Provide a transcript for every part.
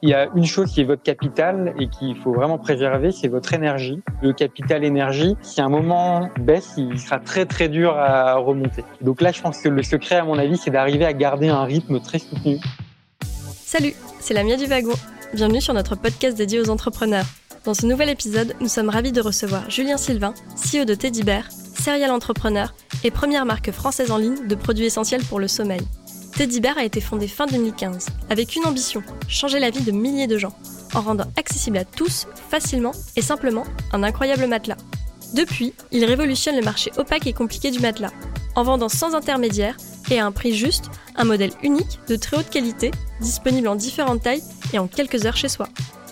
Il y a une chose qui est votre capital et qu'il faut vraiment préserver, c'est votre énergie. Le capital énergie, si un moment baisse, il sera très très dur à remonter. Donc là, je pense que le secret, à mon avis, c'est d'arriver à garder un rythme très soutenu. Salut, c'est Lamia du Wagon. Bienvenue sur notre podcast dédié aux entrepreneurs. Dans ce nouvel épisode, nous sommes ravis de recevoir Julien Sylvain, CEO de Teddy Bear, serial entrepreneur et première marque française en ligne de produits essentiels pour le sommeil. Teddy Bear a été fondé fin 2015 avec une ambition, changer la vie de milliers de gens en rendant accessible à tous, facilement et simplement, un incroyable matelas. Depuis, il révolutionne le marché opaque et compliqué du matelas, en vendant sans intermédiaire et à un prix juste, un modèle unique de très haute qualité, disponible en différentes tailles et en quelques heures chez soi.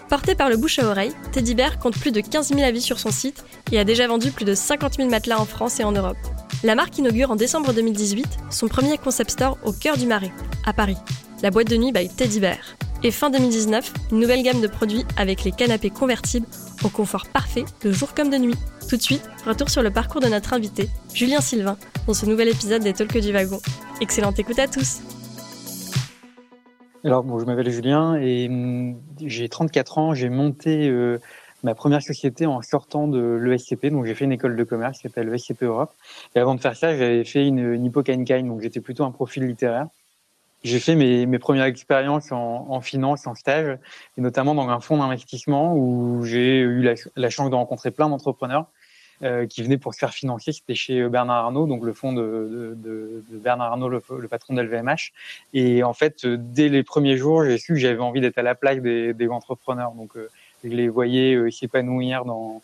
Porté par le bouche à oreille, Teddy Bear compte plus de 15 000 avis sur son site et a déjà vendu plus de 50 000 matelas en France et en Europe. La marque inaugure en décembre 2018 son premier concept store au cœur du Marais, à Paris, la boîte de nuit by Teddy Bear. Et fin 2019, une nouvelle gamme de produits avec les canapés convertibles au confort parfait de jour comme de nuit. Tout de suite, retour sur le parcours de notre invité, Julien Sylvain, dans ce nouvel épisode des Talks du Wagon. Excellente écoute à tous Alors, bon, je m'appelle Julien et hum, j'ai 34 ans, j'ai monté euh, ma première société en sortant de l'ESCP. Donc, j'ai fait une école de commerce qui s'appelle l'ESCP Europe. Et avant de faire ça, j'avais fait une, une donc j'étais plutôt un profil littéraire. J'ai fait mes, mes, premières expériences en, en, finance, en stage, et notamment dans un fonds d'investissement où j'ai eu la, la, chance de rencontrer plein d'entrepreneurs euh, qui venaient pour se faire financer. C'était chez Bernard Arnault, donc le fonds de, de, de Bernard Arnault, le, le patron de LVMH. Et en fait, dès les premiers jours, j'ai su que j'avais envie d'être à la plaque des, des entrepreneurs. Donc, euh, je les voyais euh, s'épanouir dans,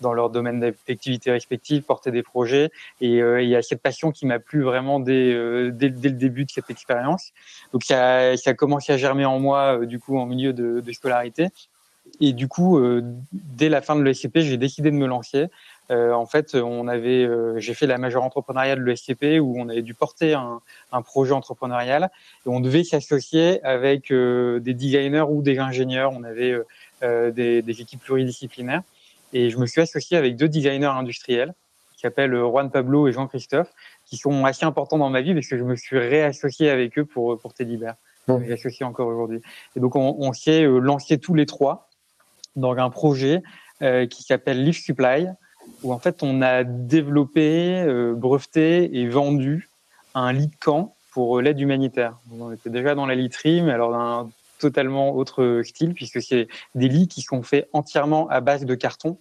dans leur domaine d'activité respective, porter des projets. Et euh, il y a cette passion qui m'a plu vraiment dès, euh, dès, le début de cette expérience. Donc ça, ça a commencé à germer en moi, euh, du coup, en milieu de, de scolarité. Et du coup, euh, dès la fin de l'ESCP, j'ai décidé de me lancer. en fait, on avait, j'ai fait la majeure entrepreneuriale de l'ESCP où on avait dû porter un, un projet entrepreneurial et on devait s'associer avec des designers ou des ingénieurs. On avait euh, des, des, équipes pluridisciplinaires. Et je me suis associé avec deux designers industriels qui s'appellent Juan Pablo et Jean-Christophe, qui sont assez importants dans ma vie parce que je me suis réassocié avec eux pour, pour Teddy Bear. Mmh. Je encore aujourd'hui. Et donc, on, on s'est euh, lancé tous les trois dans un projet euh, qui s'appelle Leaf Supply, où en fait, on a développé, euh, breveté et vendu un lit de camp pour l'aide humanitaire. On était déjà dans la literie, mais alors d'un totalement autre style puisque c'est des lits qui sont faits entièrement à base de carton,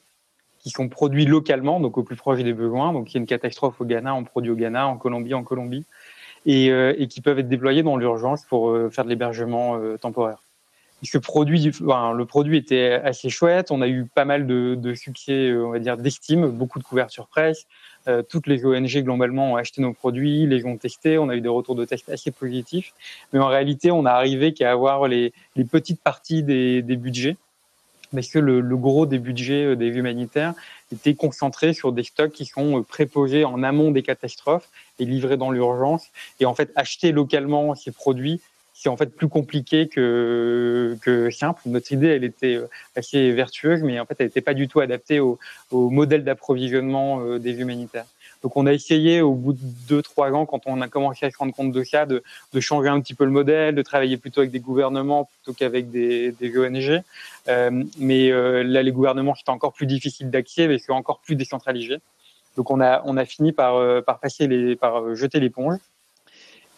qui sont produits localement, donc au plus proche des besoins. Donc il y a une catastrophe au Ghana, on produit au Ghana, en Colombie, en Colombie, et, euh, qui peuvent être déployés dans l'urgence pour euh, faire de l'hébergement euh, temporaire. Produit, le produit était assez chouette. On a eu pas mal de, de succès, on va dire, d'estime, beaucoup de couverture presse. Euh, toutes les ONG globalement ont acheté nos produits, les ont testés, on a eu des retours de tests assez positifs. Mais en réalité, on a arrivé qu'à avoir les, petites parties des, des budgets, parce que le, le, gros des budgets euh, des humanitaires était concentré sur des stocks qui sont euh, préposés en amont des catastrophes et livrés dans l'urgence. Et en fait, acheter localement ces produits, c'est en fait plus compliqué que, que simple. Notre idée, elle était euh, assez vertueuse, mais en fait, elle n'était pas du tout adaptée au, au modèle d'approvisionnement euh, des humanitaires. Donc, on a essayé au bout de deux, trois ans, quand on a commencé à se rendre compte de ça, de, de changer un petit peu le modèle, de travailler plutôt avec des gouvernements plutôt qu'avec des, des ONG. Euh, mais là, les gouvernements, c'était encore plus difficile d'accès, mais c'est encore plus décentralisé. Donc, on a, on a fini par, par passer les, par jeter l'éponge.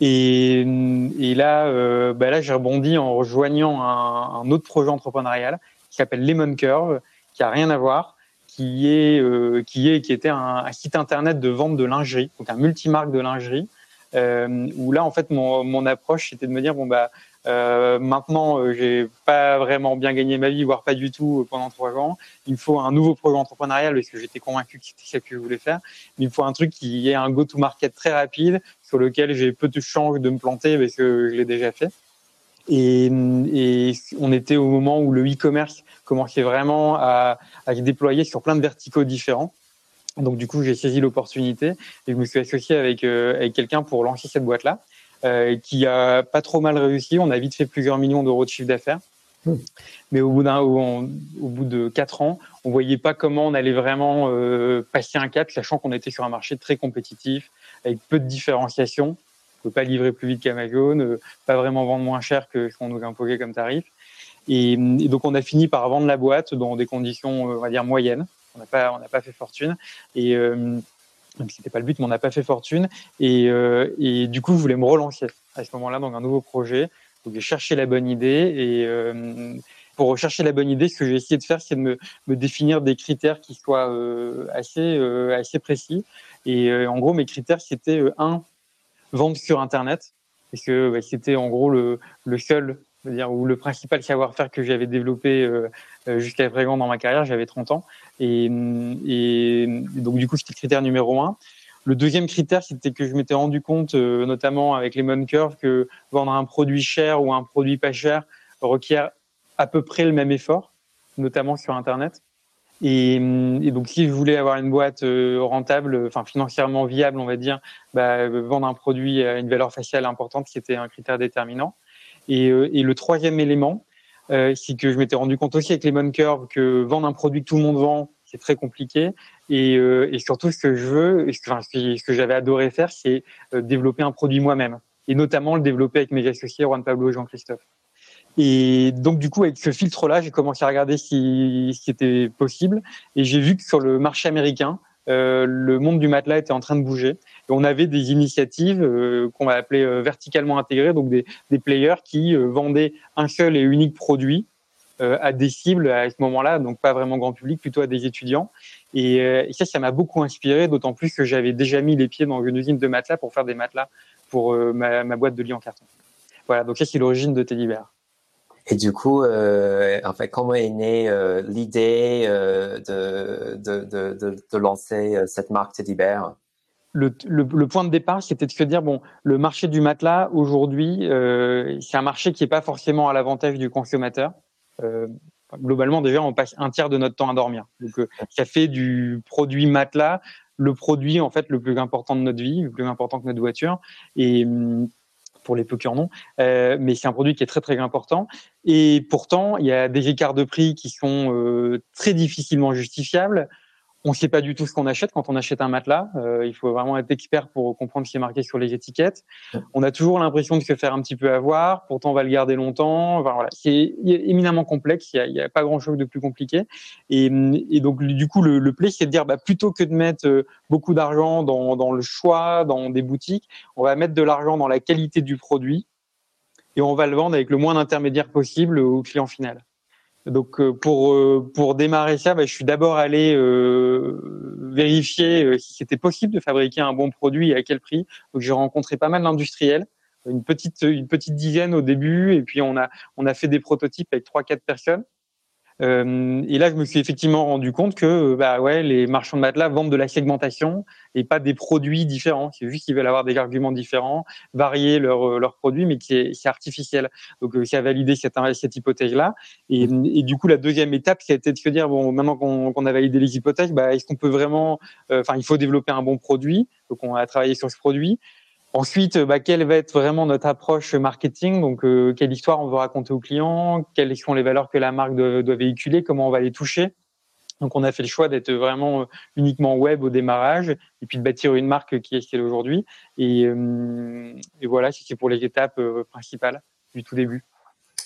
Et, et là, euh, bah là j'ai rebondi en rejoignant un, un, autre projet entrepreneurial qui s'appelle Lemon Curve, qui a rien à voir, qui est euh, qui est qui était un, un, site internet de vente de lingerie, donc un multimarque de lingerie, euh, où là en fait mon, mon approche c'était de me dire bon bah euh, maintenant, euh, j'ai pas vraiment bien gagné ma vie, voire pas du tout euh, pendant trois ans. Il me faut un nouveau projet entrepreneurial parce que j'étais convaincu que c'était ce que je voulais faire. il me faut un truc qui ait un go-to-market très rapide sur lequel j'ai peu de chances de me planter parce que je l'ai déjà fait. Et, et, on était au moment où le e-commerce commençait vraiment à, à se déployer sur plein de verticaux différents. Donc du coup, j'ai saisi l'opportunité et je me suis associé avec, euh, avec quelqu'un pour lancer cette boîte-là euh, qui a pas trop mal réussi. On a vite fait plusieurs millions d'euros de chiffre d'affaires. Mmh. Mais au bout d'un, au, au, bout de quatre ans, on voyait pas comment on allait vraiment euh, passer un cap, sachant qu'on était sur un marché très compétitif, avec peu de différenciation. On peut pas livrer plus vite qu'Amazon, euh, pas vraiment vendre moins cher que ce qu'on nous imposait comme tarif. Et, donc on a fini par vendre la boîte dans des conditions, on va dire moyennes. On n'a pas, pas fait fortune. Et euh, pas le but, mais on n'a pas fait fortune. Et, et du coup, je voulais me relancer à ce moment-là dans un nouveau projet. Donc j'ai cherché la bonne idée et pour rechercher la bonne idée, ce que j'ai essayé de faire, c'est de me, définir des critères qui soient euh, assez, euh, assez précis. Et euh, en gros, mes critères, c'était un, vendre sur Internet, parce que c'était en gros le, le seul, dire, ou le principal savoir-faire que j'avais développé jusqu'à présent dans ma carrière. J'avais 30 ans, et, et, donc du coup, c'était critère numéro un. Le deuxième critère, c'était que je m'étais rendu compte, notamment avec les Curve, que vendre un produit cher ou un produit pas cher requiert à peu près le même effort, notamment sur Internet. Et, et, donc, si je voulais avoir une boîte euh, rentable, enfin financièrement viable, on va dire, bah, vendre un produit à une valeur faciale importante, c'était un critère déterminant. Et, euh, le troisième élément, euh, c'est que je m'étais rendu compte aussi avec Lemon Curve que vendre un produit que tout le monde vend, c'est très compliqué. Et, euh, surtout, ce que je veux, ce que j'avais adoré faire, c'est développer un produit moi-même, et notamment le développer avec mes associés Juan Pablo et Jean-Christophe. Et donc du coup, avec ce filtre-là, j'ai commencé à regarder si, ce qui était possible. Et j'ai vu que sur le marché américain, euh, le monde du matelas était en train de bouger. Et on avait des initiatives euh, qu'on va appeler euh, verticalement intégrées, donc des, players qui vendaient un seul et unique produit à des cibles à ce moment-là, donc pas vraiment grand public, plutôt à des étudiants. Et, ça, ça m'a beaucoup inspiré, d'autant plus que j'avais déjà mis les pieds dans une usine de matelas pour faire des matelas pour ma, boîte de lit en carton. Voilà, donc ça c'est l'origine de Teddy. Et du coup, euh, en fait, comment est née euh, l'idée euh, de, de, de, de, lancer euh, cette marque Teddy Bear? Le, le, le, point de départ, c'était de se dire bon, le marché du matelas aujourd'hui, euh, c'est un marché qui est pas forcément à l'avantage du consommateur. Euh, globalement, déjà, on passe un tiers de notre temps à dormir. Donc, ça fait du produit matelas le produit en fait le plus important de notre vie, le plus important que notre voiture. Et hum, pour les peu qui en ont, mais c'est un produit qui est très très important. Et pourtant, il y a des écarts de prix qui sont euh, très difficilement justifiables on ne sait pas du tout ce qu'on achète quand on achète un matelas. Euh, il faut vraiment être expert pour comprendre ce qui est marqué sur les étiquettes. On a toujours l'impression de se faire un petit peu avoir. Pourtant, on va le garder longtemps. Enfin, voilà, c'est éminemment complexe. Il n'y a, a, pas grand-chose de plus compliqué. Et, et, donc, du coup, le, le play, c'est de dire, bah, plutôt que de mettre euh, beaucoup d'argent dans, dans le choix, dans des boutiques, on va mettre de l'argent dans la qualité du produit et on va le vendre avec le moins d'intermédiaires possible au client final. Donc euh, pour euh, pour démarrer ça, bah, je suis d'abord allé euh, vérifier si c'était possible de fabriquer un bon produit et à quel prix. Donc j'ai rencontré pas mal d'industriels, une petite une petite dizaine au début, et puis on a on a fait des prototypes avec trois quatre personnes. Euh, et là, je me suis effectivement rendu compte que bah ouais, les marchands de matelas vendent de la segmentation et pas des produits différents. C'est juste qu'ils veulent avoir des arguments différents, varier leurs leurs produits, mais qui est, c'est artificiel. Donc, euh, ça a validé cette, cette hypothèse-là. Et, et, du coup, la deuxième étape, c'était de se dire bon, maintenant qu'on, qu'on a validé les hypothèses, bah, est-ce qu'on peut vraiment, euh, enfin, il faut développer un bon produit. Donc, on a travaillé sur ce produit. Ensuite, bah, quelle va être vraiment notre approche marketing? Donc, euh, quelle histoire on veut raconter aux clients? Quelles sont les valeurs que la marque doit, véhiculer? Comment on va les toucher? Donc, on a fait le choix d'être vraiment euh, uniquement web au démarrage et puis de bâtir une marque qui est ce qu'elle aujourd'hui. Et, euh, et, voilà, c'est pour les étapes euh, principales du tout début.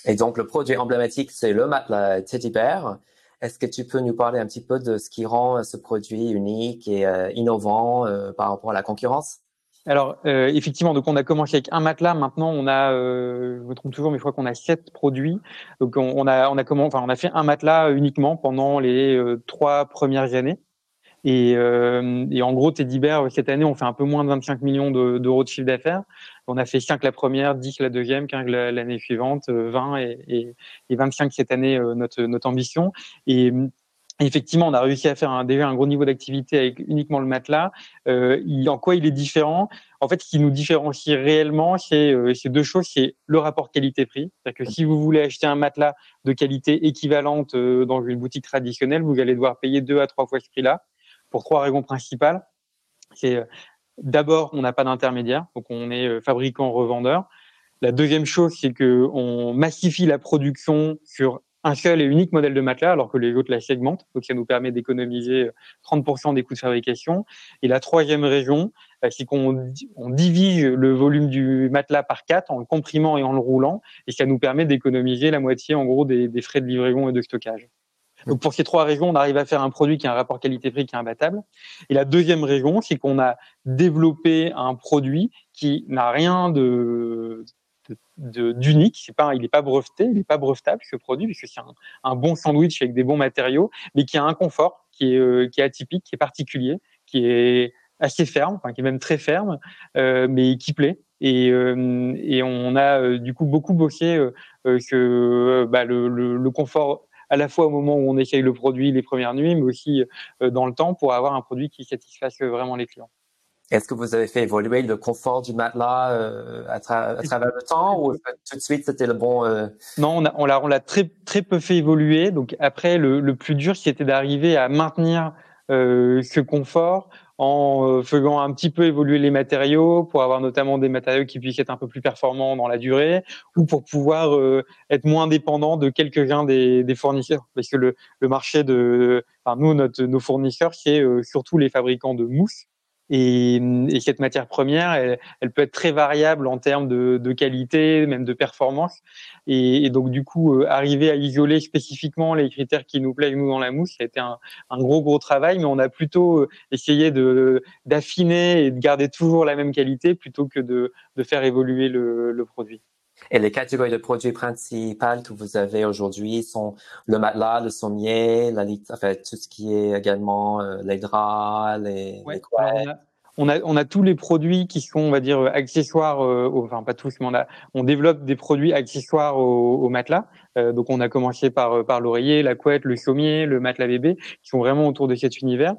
Et donc, le produit emblématique, c'est le matelas Teddy Bear. Est-ce que tu peux nous parler un petit peu de ce qui rend ce produit unique et innovant par rapport à la concurrence? Alors euh, effectivement, donc on a commencé avec un matelas. Maintenant, on a, euh, je me trompe toujours, mais je crois qu'on a sept produits. Donc on, a, on a comment, enfin, on a fait un matelas uniquement pendant les euh, trois premières années. Et, euh, et, en gros, Teddy Bear, cette année, on fait un peu moins de 25 millions d'euros de, chiffre d'affaires. On a fait 5 la première, 10 la deuxième, 15 l'année suivante, 20 et, et, et, 25 cette année, notre, notre ambition. Et Effectivement, on a réussi à faire un, déjà un gros niveau d'activité avec uniquement le matelas. Euh, il, en quoi il est différent? En fait, ce qui nous différencie réellement, c'est euh, deux choses. C'est le rapport qualité-prix. C'est-à-dire que si vous voulez acheter un matelas de qualité équivalente euh, dans une boutique traditionnelle, vous allez devoir payer deux à trois fois ce prix-là pour trois raisons principales. C'est euh, d'abord, on n'a pas d'intermédiaire, donc on est euh, fabricant-revendeur. La deuxième chose, c'est que on massifie la production sur un seul et unique modèle de matelas, alors que les autres la segmentent. Donc, ça nous permet d'économiser 30% des coûts de fabrication. Et la troisième raison, c'est qu'on on divise le volume du matelas par quatre en le comprimant et en le roulant, et ça nous permet d'économiser la moitié, en gros, des, des frais de livraison et de stockage. Donc pour ces trois raisons, on arrive à faire un produit qui a un rapport qualité-prix qui est imbattable. Et la deuxième raison, c'est qu'on a développé un produit qui n'a rien de d'unique. C'est pas, il n'est pas breveté, il n'est pas brevetable ce produit puisque c'est un, bon sandwich avec des bons matériaux, mais qui a un confort qui est, euh, qui est atypique, qui est particulier, qui est assez ferme, enfin qui est même très ferme, euh, mais qui plaît. Et, euh, et on a euh, du coup beaucoup bossé euh, que bah, le, le, le confort à la fois au moment où on essaye le produit les premières nuits, mais aussi euh, dans le temps pour avoir un produit qui satisfasse vraiment les clients. Est-ce que vous avez fait évoluer le confort du matelas euh, à, tra à, travers le temps ou tout de suite c'était le bon euh... Non, on l'a on l'a très très peu fait évoluer. Donc après le, le plus dur c'était d'arriver à maintenir euh, ce confort en euh, faisant un petit peu évoluer les matériaux pour avoir notamment des matériaux qui puissent être un peu plus performants dans la durée ou pour pouvoir euh, être moins dépendant de quelques-uns des, des, fournisseurs. Parce que le, le marché de enfin nous notre, nos fournisseurs c'est euh, surtout les fabricants de mousse et, et, cette matière première, elle, elle, peut être très variable en termes de, de qualité, même de performance. Et, et, donc du coup, euh, arriver à isoler spécifiquement les critères qui nous plaisent nous dans la mousse, ça a été un, un gros gros travail. Mais on a plutôt euh, essayé de d'affiner et de garder toujours la même qualité plutôt que de, de faire évoluer le, le produit. Et les catégories de produits principales que vous avez aujourd'hui sont le matelas, le sommier, la enfin, tout ce qui est également euh, les draps, les, ouais, les couettes. On a, on a tous les produits qui sont, on va dire, accessoires, euh, enfin pas tous, mais on, a, on développe des produits accessoires au, au matelas. Euh, donc on a commencé par, par l'oreiller, la couette, le sommier, le matelas bébé, qui sont vraiment autour de cet univers.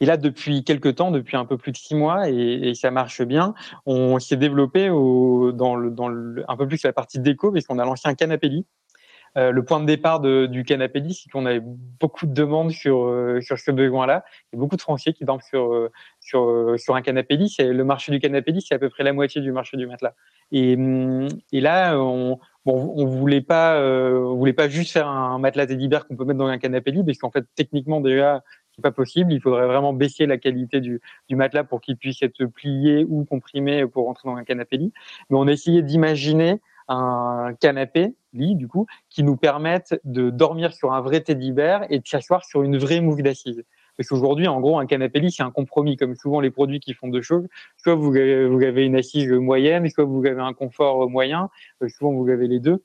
Et là, depuis quelques temps, depuis un peu plus de six mois, et, ça marche bien, on s'est développé dans, un peu plus la partie déco, puisqu'on a lancé un canapé lit. Euh, le point de départ du canapé lit, c'est qu'on avait beaucoup de demandes sur euh, sur ce besoin-là. Il y a beaucoup de Français qui dorment sur euh, sur sur un canapé lit. Le marché du canapé lit, c'est à peu près la moitié du marché du matelas. Et, et là, on bon, on voulait pas juste faire un matelas bear qu'on peut mettre dans un canapé lit, parce qu'en fait, techniquement déjà, c'est pas possible. Il faudrait vraiment baisser la qualité du, du matelas pour qu'il puisse être plié ou comprimé pour rentrer dans un canapé lit. Mais on a essayé d'imaginer un canapé lit du coup qui nous permette de dormir sur un vrai teddy bear et de s'asseoir sur une vraie mousse d'assise. Parce qu'aujourd'hui, en gros, un canapé lit, c'est un compromis, comme souvent les produits qui font deux choses. Soit vous vous avez une assise moyenne, soit vous avez un confort moyen. Souvent, vous avez les deux.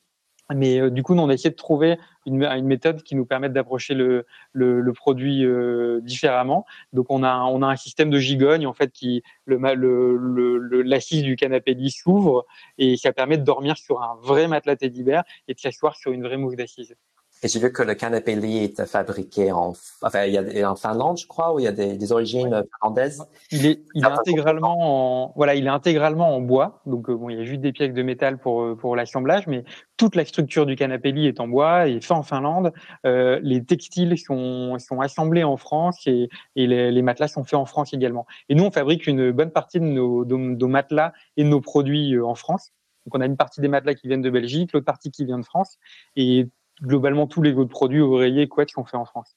Mais euh, du coup, nous, on a essayé de trouver une, une méthode qui nous permette d'approcher le, le, le, produit euh, différemment. Donc, on a, on a un système de gigogne, en fait, qui le, le, l'assise du canapé lit s'ouvre et ça permet de dormir sur un vrai matelas teddy et de s'asseoir sur une vraie mousse d'assise. Et j'ai vu que le canapé lit est fabriqué en, enfin, il y a en Finlande, je crois, où il y a des, des origines ouais. finlandaises. Il est, il est intégralement en, voilà, il est intégralement en bois. Donc, bon, il y a juste des pièces de métal pour, pour l'assemblage, mais toute la structure du canapé lit est en bois et fait en Finlande. Euh, les textiles sont, sont assemblés en France et, et les, les, matelas sont faits en France également. Et nous, on fabrique une bonne partie de nos, de, de nos matelas et de nos produits euh, en France. Donc, on a une partie des matelas qui viennent de Belgique, l'autre partie qui vient de France. Et globalement tous les autres produits oreillers couettes qu'on fait en France.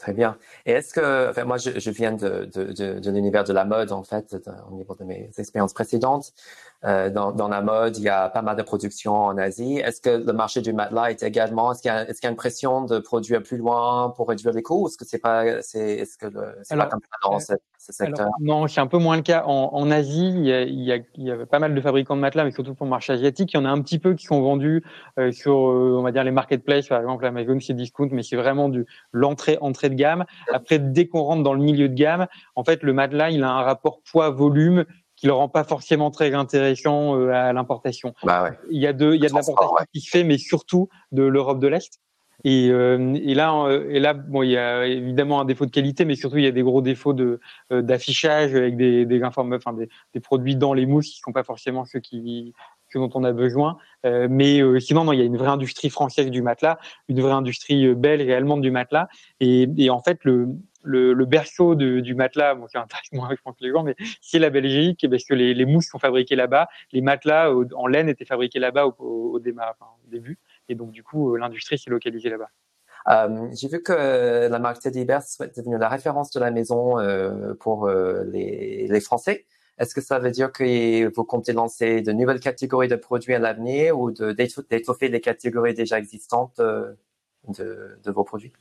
Très bien. Et est-ce que, enfin, moi, je, je viens de, de, de, de l'univers de la mode, en fait, au niveau de mes expériences précédentes. Euh, dans, dans, la mode, il y a pas mal de production en Asie. Est-ce que le marché du matelas est également, est-ce qu'il y a, est-ce qu'il y a une pression de produire plus loin pour réduire les coûts? Est-ce que c'est pas, c'est, est-ce que c'est pas comme ça dans euh, Alors, non, c'est un peu moins le cas. En, en Asie, il y, a, il, y a, il y, a, pas mal de fabricants de matelas, mais surtout pour le marché asiatique. Il y en a un petit peu qui sont vendus euh, sur, euh, on va dire, les marketplaces. Par exemple, Amazon, c'est discount, mais c'est vraiment du l'entrée, entrée de gamme. Après, dès qu'on rentre dans le milieu de gamme, en fait, le matelas, il a un rapport poids-volume qui le rend pas forcément très intéressant euh, à l'importation. Bah ouais. Il y a de, il y a de l'importation ouais. qui se fait, mais surtout de l'Europe de l'Est. Et, euh, et, là, euh, et là, bon, il y a évidemment un défaut de qualité, mais surtout il y a des gros défauts de euh, d'affichage avec des des, enfin, des, des produits dans les mousses qui sont pas forcément ceux qui ce dont on a besoin. Euh, mais euh, sinon, non, il y a une vraie industrie française du matelas, une vraie industrie belge et allemande du matelas. Et, et en fait, le, le, le berceau de, du matelas, bon, c'est intéressant, je pense que les gens, mais c'est la Belgique, parce que les, les mousses sont fabriquées là-bas, les matelas en laine étaient fabriqués là-bas au, au, démarrage, début. Et donc, du coup, l'industrie s'est localisée là-bas. Euh, j'ai vu que la marque Teddy est devenue la référence de la maison euh, pour euh, les, Français. Est-ce que ça veut dire que vous comptez lancer de nouvelles catégories de produits à l'avenir ou d'étoffer les catégories déjà existantes de vos produits?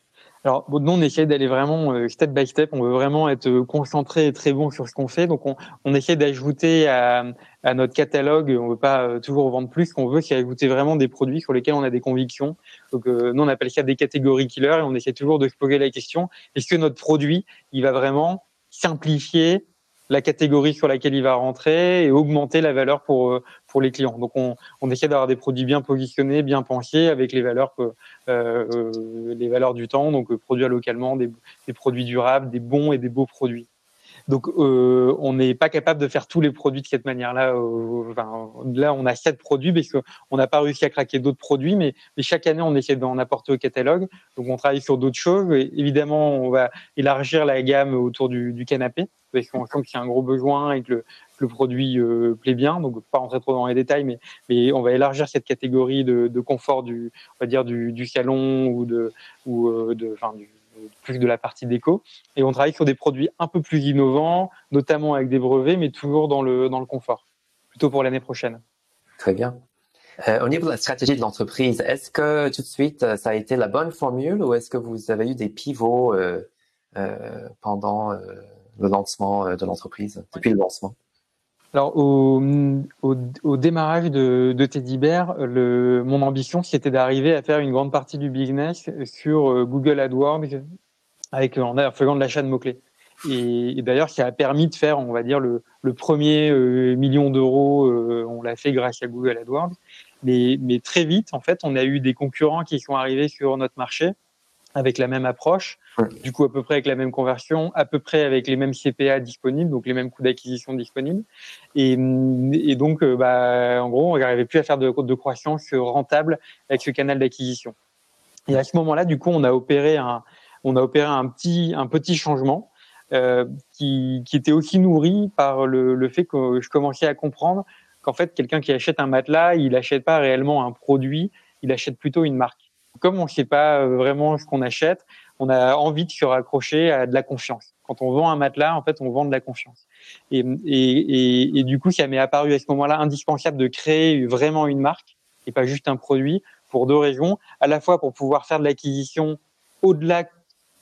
Alors, nous, on essaie d'aller vraiment euh, step by step. On veut vraiment être euh, concentré et très bon sur ce qu'on fait. Donc, on, on essaie d'ajouter à, à, notre catalogue. On veut pas euh, toujours vendre plus. Ce qu'on veut, c'est ajouter vraiment des produits sur lesquels on a des convictions. Donc, nous, on appelle ça des catégories killers et on essaie toujours de se poser la question est-ce que notre produit, il va vraiment simplifier la catégorie sur laquelle il va rentrer et augmenter la valeur pour euh, pour les clients. Donc on, on essaie d'avoir des produits bien positionnés, bien pensés avec les valeurs euh, euh les valeurs du temps, donc produire localement, des, des produits durables, des bons et des beaux produits. Donc, euh, on n'est pas capable de faire tous les produits de cette manière-là. Euh, enfin, là, on a sept produits parce qu'on n'a pas réussi à craquer d'autres produits, mais, mais, chaque année, on essaie d'en apporter au catalogue. Donc, on travaille sur d'autres choses. Et évidemment, on va élargir la gamme autour du, du canapé parce qu'on sent qu'il y a un gros besoin et que le, le produit euh, plaît bien. Donc, pas rentrer trop dans les détails, mais, mais on va élargir cette catégorie de, de confort du, on va dire du, du salon ou de, ou euh, de, enfin, du plus de la partie déco. Et on travaille sur des produits un peu plus innovants, notamment avec des brevets, mais toujours dans le, dans le confort, plutôt pour l'année prochaine. Très bien. Euh, au niveau de la stratégie de l'entreprise, est-ce que tout de suite, euh, ça a été la bonne formule ou est-ce que vous avez eu des pivots euh, pendant le lancement de l'entreprise, depuis le lancement? Alors au, au, au, démarrage de, de Teddy Bear, le, mon ambition c'était d'arriver à faire une grande partie du business sur euh, Google AdWords avec en faisant de l'achat de mots clés. Et, et d'ailleurs, ça a permis de faire, on va dire, le, le premier euh, million d'euros. Euh, on l'a fait grâce à Google AdWords. Mais, mais très vite, en fait, on a eu des concurrents qui sont arrivés sur notre marché avec la même approche, du coup à peu près avec la même conversion, à peu près avec les mêmes CPA disponibles, donc les mêmes coûts d'acquisition disponibles. Et, et donc, euh, bah, en gros, on n'arrivait plus à faire de, de croissance rentable avec ce canal d'acquisition. Et à ce moment-là, du coup, on a opéré un, on a opéré un petit, un petit changement euh, qui, qui était aussi nourri par le, le fait que je commençais à comprendre qu'en fait, quelqu'un qui achète un matelas, il n'achète pas réellement un produit, il achète plutôt une marque comme on ne sait pas euh, vraiment ce qu'on achète, on a envie de se raccrocher à de la confiance. Quand on vend un matelas, en fait, on vend de la confiance. Et, du coup, ça m'est apparu à ce moment-là indispensable de créer vraiment une marque et pas juste un produit pour deux raisons. À la fois pour pouvoir faire de l'acquisition au-delà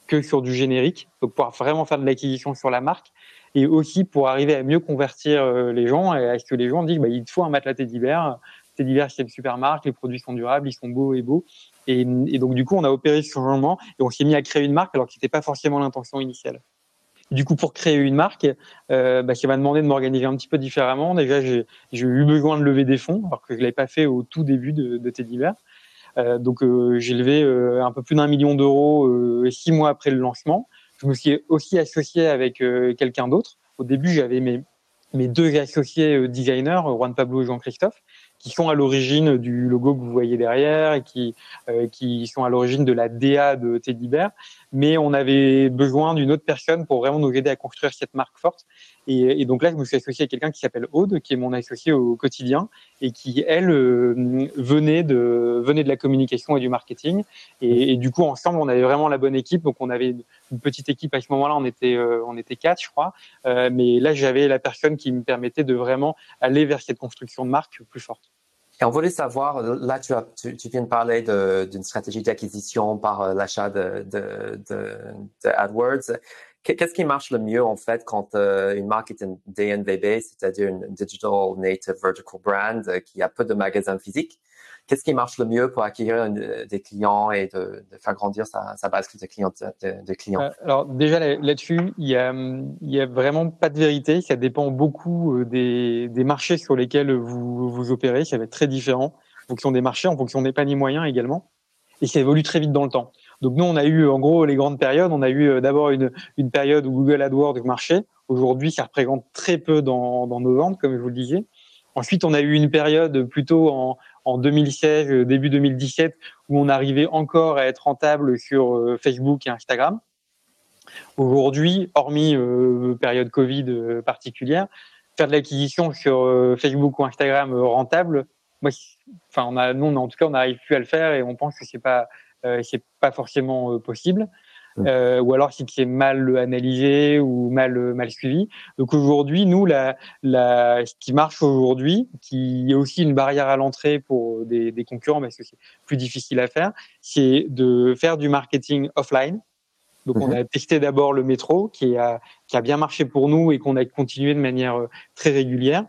que sur du générique, donc pouvoir vraiment faire de l'acquisition sur la marque, et aussi pour arriver à mieux convertir euh, les gens et à ce que les gens disent bah, il faut un matelas Teddy Bear. Teddy c'est une super marque, les produits sont durables, ils sont beaux et beaux, et, donc, du coup, on a opéré ce changement et on s'est mis à créer une marque alors que c'était pas forcément l'intention initiale. Du coup, pour créer une marque, euh, bah, ça m'a demandé de m'organiser un petit peu différemment. Déjà, j'ai eu besoin de lever des fonds, alors que je l'avais pas fait au tout début de, de Teddy Bear. Euh, donc, euh, j'ai levé un peu plus d'un million d'euros six mois après le lancement. Je me suis aussi associé avec quelqu'un d'autre. Au début, j'avais mes deux associés designers, Juan Pablo et Jean-Christophe, qui sont à l'origine du logo que vous voyez derrière et qui, euh, qui sont à l'origine de la DA de Teddy Bear. Mais on avait besoin d'une autre personne pour vraiment nous aider à construire cette marque forte. Et, donc là, je me suis associé à quelqu'un qui s'appelle Aude, qui est mon associé au quotidien et qui, elle, euh, venait, de, venait de la communication et du marketing. Et, et, du coup, ensemble, on avait vraiment la bonne équipe. Donc on avait une petite équipe à ce moment-là, on était, euh, on était quatre, je crois. Euh, mais là, j'avais la personne qui me permettait de vraiment aller vers cette construction de marque plus forte. Et on voulait savoir, là tu, as, tu, tu viens de parler d'une stratégie d'acquisition par euh, l'achat de, de, de, de, AdWords. Qu'est-ce qui marche le mieux en fait quand euh, une marque est une DNVB, c'est-à-dire une Digital Native Vertical Brand euh, qui a peu de magasins physiques? Qu'est-ce qui marche le mieux pour acquérir une, des clients et de, faire grandir sa, base de clients, de, clients? Euh, Alors déjà là-dessus, il y a, vraiment pas de vérité. Ça dépend beaucoup des, des marchés sur lesquels vous vous opérez. Ça va être très différent en fonction des marchés, en fonction des paniers moyens également. Et ça évolue très vite dans le temps. Donc nous, on a eu en gros les grandes périodes. On a eu euh, d'abord une, une période où Google AdWords marchait. Aujourd'hui, ça représente très peu dans, dans nos ventes, comme je vous le disais. Ensuite, on a eu une période plutôt en, en 2016, euh, début 2017, où on arrivait encore à être rentable sur euh, Facebook et Instagram. Aujourd'hui, hormis euh, période Covid particulière, faire de l'acquisition sur Facebook ou Instagram rentable, moi, enfin, on a, nous, en tout cas, on n'arrive plus à le faire et on pense que c'est pas, c'est pas forcément possible. Euh, ou alors si c'est mal analysé ou mal mal suivi. Donc aujourd'hui, nous, la, la, ce qui marche aujourd'hui, qui est aussi une barrière à l'entrée pour des, des concurrents, parce que c'est plus difficile à faire, c'est de faire du marketing offline. Donc on mhm. a testé d'abord le métro, qui a qui a bien marché pour nous et qu'on a continué de manière euh, très régulière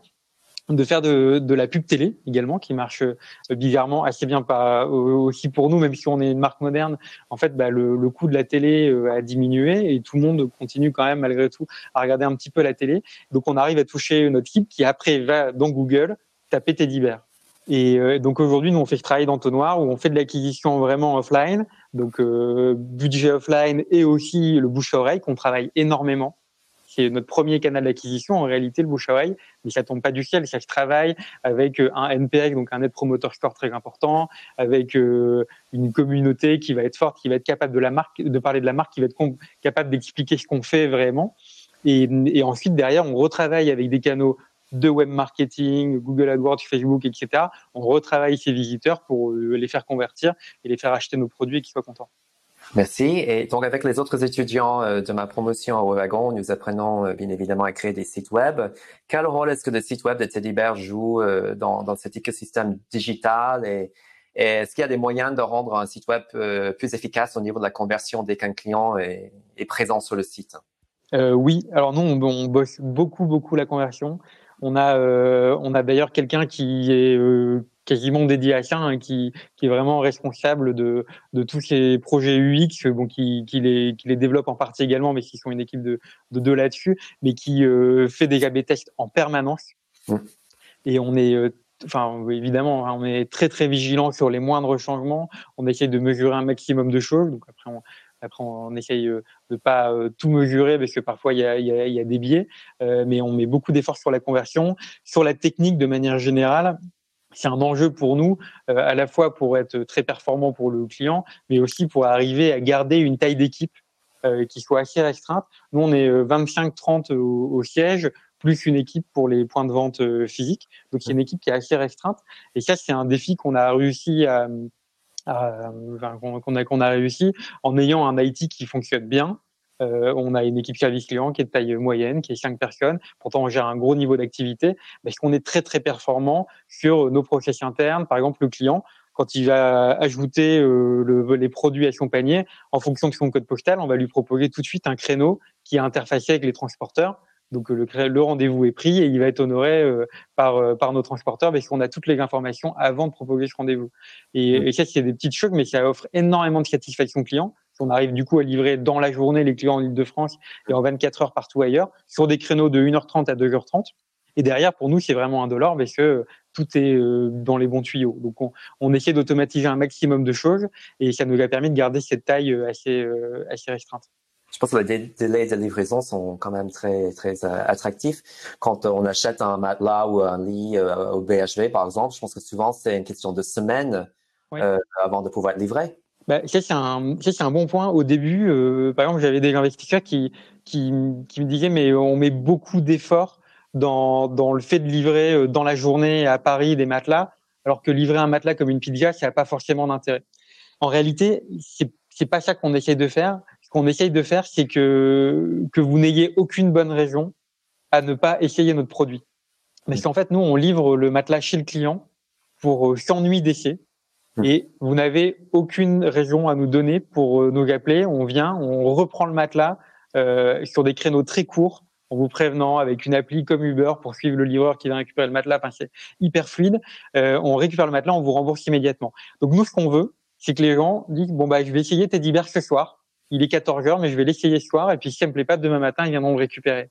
de faire de, de, la pub télé également qui marche euh, bizarrement assez bien pas euh, aussi pour nous même si on est une marque moderne. En fait bah, le, le coût de la télé euh, a diminué et tout le monde continue quand même malgré tout à regarder un petit peu la télé. Donc on arrive à toucher notre cible qui après va dans Google taper Teddy et donc aujourd'hui nous on fait ce travail d'entonnoir où on fait de l'acquisition vraiment offline. Donc budget offline et aussi le bouche à oreille qu'on travaille énormément qui est notre premier canal d'acquisition, en réalité, le bouche à oreille, mais ça tombe pas du ciel, ça se travaille avec euh, un NPS, donc un Net Promoter Score très important, avec euh, une communauté qui va être forte, qui va être capable de parler de la marque, qui va être capable d'expliquer ce qu'on fait vraiment. Et, et ensuite, derrière, on retravaille avec des canaux de web marketing, Google AdWords, Facebook, etc. On retravaille ces visiteurs pour euh, les faire convertir et les faire acheter nos produits et qu'ils soient contents. Merci. Et donc, avec les autres étudiants euh, de ma promotion au Wagon, nous apprenons euh, bien évidemment à créer des sites web. Quel rôle est-ce que le site web de Teddy Bear joue euh, dans, dans cet écosystème digital? Et, est-ce qu'il y a des moyens de rendre un site web plus efficace au niveau de la conversion dès qu'un client est, présent sur le site? Oui. Alors nous, on, bosse beaucoup, beaucoup la conversion. On a, on a d'ailleurs quelqu'un qui est quasiment dédié à ça, hein, qui, qui, est vraiment responsable de, de tous ces projets UX, bon, qui, qui, les, qui les développe en partie également, mais qui sont une équipe de, de deux là-dessus, mais qui euh, fait des AB tests en permanence. Mmh. Et on est euh, enfin évidemment, hein, on est très très vigilant sur les moindres changements. On essaye de mesurer un maximum de choses. Donc après, on, après on essaye euh, de pas tout mesurer parce que parfois il y a, il y a, il y a des biais, mais on met beaucoup d'efforts sur la conversion, sur la technique de manière générale c'est un enjeu pour nous, euh, à la fois pour être très performant pour le client, mais aussi pour arriver à garder une taille d'équipe euh, qui soit assez restreinte. Nous, on est 25-30 euh, au, siège, plus une équipe pour les points de vente physiques. Donc, c'est une équipe qui est assez restreinte. Et ça, c'est un défi qu'on a réussi à, qu'on a, a réussi en ayant un IT qui fonctionne bien, euh, on a une équipe service client qui est de taille moyenne, qui est cinq personnes. Pourtant, on gère un gros niveau d'activité parce qu'on est très très performant sur nos process internes. Par exemple, le client, quand il va ajouter euh, le, les produits à son panier, en fonction de son code postal, on va lui proposer tout de suite un créneau qui est interfacé avec les transporteurs. Donc le, le rendez-vous est pris et il va être honoré euh, par, par nos transporteurs parce qu'on a toutes les informations avant de proposer ce rendez-vous. Et, mmh. et ça, c'est des petites chocs, mais ça offre énormément de satisfaction client on arrive du coup à livrer dans la journée les clients en Ile-de-France et en 24 heures partout ailleurs, sur des créneaux de 1h30 à 2h30. Et derrière, pour nous, c'est vraiment un dollar parce que tout est euh, dans les bons tuyaux. Donc, on, essaie d'automatiser un maximum de choses et ça nous a permis de garder cette taille euh, assez, euh, assez restreinte. Je pense que les délais de livraison sont quand même très très attractifs. Quand on achète un matelas ou un lit au BHV, par exemple, je pense que souvent c'est une question de semaines avant de pouvoir être livré. Bah, ça, c'est un, un bon point. Au début, euh, par exemple, j'avais des investisseurs qui, qui, qui me disaient, mais on met beaucoup d'efforts dans, dans le fait de livrer euh, dans la journée à Paris des matelas, alors que livrer un matelas comme une pizza, ça n'a pas forcément d'intérêt. En réalité, c'est, c'est pas ça qu'on essaye de faire. Ce qu'on essaye de faire, c'est que, que vous n'ayez aucune bonne raison à ne pas essayer notre produit. Parce qu'en fait, nous, on livre le matelas chez le client pour 100 nuits d'essai. Mmh. Et vous n'avez aucune raison à nous donner pour euh, nous appeler. On vient, on reprend le matelas euh, sur des créneaux très courts en vous prévenant avec une appli comme Uber pour suivre le livreur qui vient récupérer le matelas. Enfin, c'est hyper fluide. Euh, on récupère le matelas, on vous rembourse immédiatement. Donc nous, ce qu'on veut, c'est que les gens disent bon bah je vais essayer Teddy Bear ce soir. Il est 14 heures, mais je vais l'essayer ce soir. Et puis si ça me plaît pas, demain matin, ils viendront le récupérer.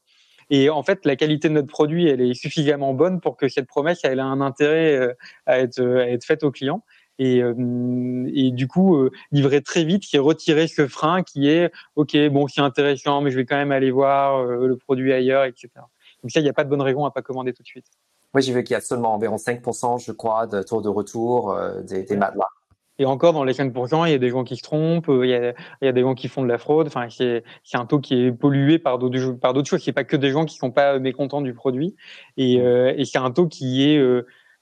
Et en fait, la qualité de notre produit, elle est suffisamment bonne pour que cette promesse, elle a un intérêt euh, à être, à être faite aux clients et, euh, et du coup euh, livrer très vite, qui est retirer ce frein qui est ok bon c'est intéressant mais je vais quand même aller voir euh, le produit ailleurs etc. Donc ça il n'y a pas de bonne raison à pas commander tout de suite. Oui j'ai vu qu'il y a seulement environ 5% je crois de taux de retour des, des matelas. Et encore, dans les 5%, il y a des gens qui se trompent, il y a, il y a des gens qui font de la fraude. Enfin, c'est, c'est un taux qui est pollué par d'autres, par d'autres choses. C'est pas que des gens qui sont pas mécontents du produit. Et, mmh. et c'est un taux qui est,